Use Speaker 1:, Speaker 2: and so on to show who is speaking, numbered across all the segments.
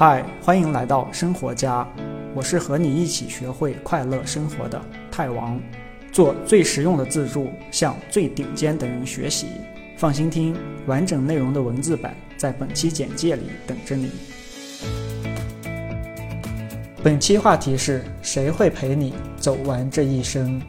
Speaker 1: 嗨，欢迎来到生活家，我是和你一起学会快乐生活的泰王，做最实用的自助，向最顶尖的人学习。放心听，完整内容的文字版在本期简介里等着你。本期话题是谁会陪你走完这一生？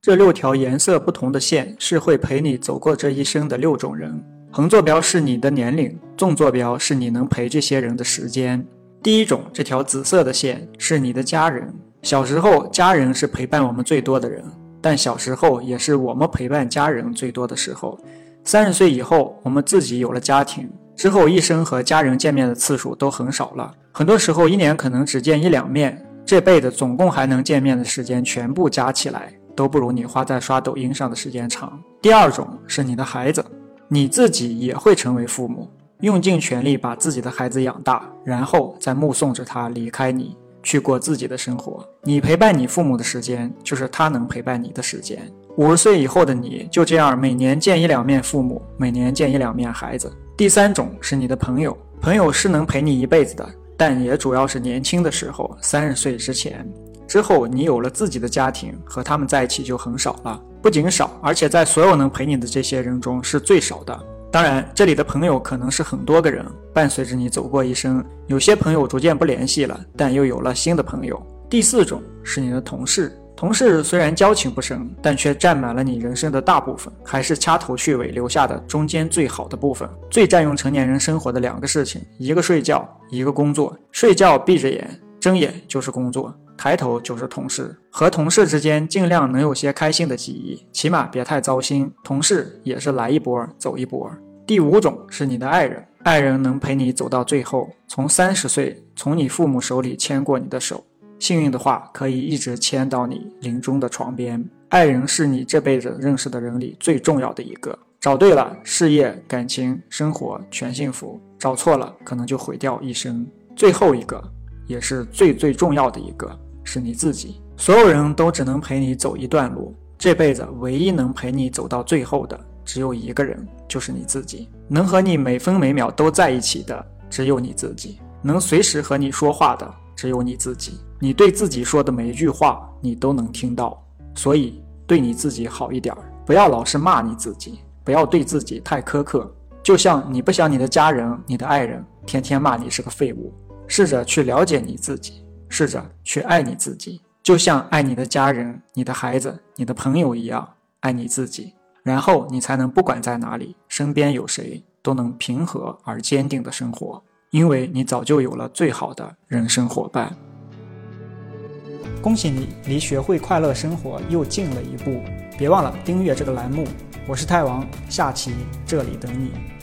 Speaker 1: 这六条颜色不同的线是会陪你走过这一生的六种人。横坐标是你的年龄，纵坐标是你能陪这些人的时间。第一种，这条紫色的线是你的家人。小时候，家人是陪伴我们最多的人，但小时候也是我们陪伴家人最多的时候。三十岁以后，我们自己有了家庭之后，一生和家人见面的次数都很少了，很多时候一年可能只见一两面。这辈子总共还能见面的时间，全部加起来都不如你花在刷抖音上的时间长。第二种是你的孩子。你自己也会成为父母，用尽全力把自己的孩子养大，然后再目送着他离开你，去过自己的生活。你陪伴你父母的时间，就是他能陪伴你的时间。五十岁以后的你，就这样每年见一两面父母，每年见一两面孩子。第三种是你的朋友，朋友是能陪你一辈子的，但也主要是年轻的时候，三十岁之前。之后，你有了自己的家庭，和他们在一起就很少了。不仅少，而且在所有能陪你的这些人中是最少的。当然，这里的朋友可能是很多个人伴随着你走过一生。有些朋友逐渐不联系了，但又有了新的朋友。第四种是你的同事，同事虽然交情不深，但却占满了你人生的大部分，还是掐头去尾留下的中间最好的部分。最占用成年人生活的两个事情，一个睡觉，一个工作。睡觉闭着眼，睁眼就是工作。抬头就是同事，和同事之间尽量能有些开心的记忆，起码别太糟心。同事也是来一波走一波。第五种是你的爱人，爱人能陪你走到最后，从三十岁从你父母手里牵过你的手，幸运的话可以一直牵到你临终的床边。爱人是你这辈子认识的人里最重要的一个，找对了，事业、感情、生活全幸福；找错了，可能就毁掉一生。最后一个，也是最最重要的一个。是你自己，所有人都只能陪你走一段路，这辈子唯一能陪你走到最后的只有一个人，就是你自己。能和你每分每秒都在一起的只有你自己，能随时和你说话的只有你自己。你对自己说的每一句话，你都能听到。所以，对你自己好一点，不要老是骂你自己，不要对自己太苛刻。就像你不想你的家人、你的爱人天天骂你是个废物，试着去了解你自己。试着去爱你自己，就像爱你的家人、你的孩子、你的朋友一样爱你自己，然后你才能不管在哪里，身边有谁都能平和而坚定的生活，因为你早就有了最好的人生伙伴。恭喜你，离学会快乐生活又近了一步！别忘了订阅这个栏目，我是太王，下期这里等你。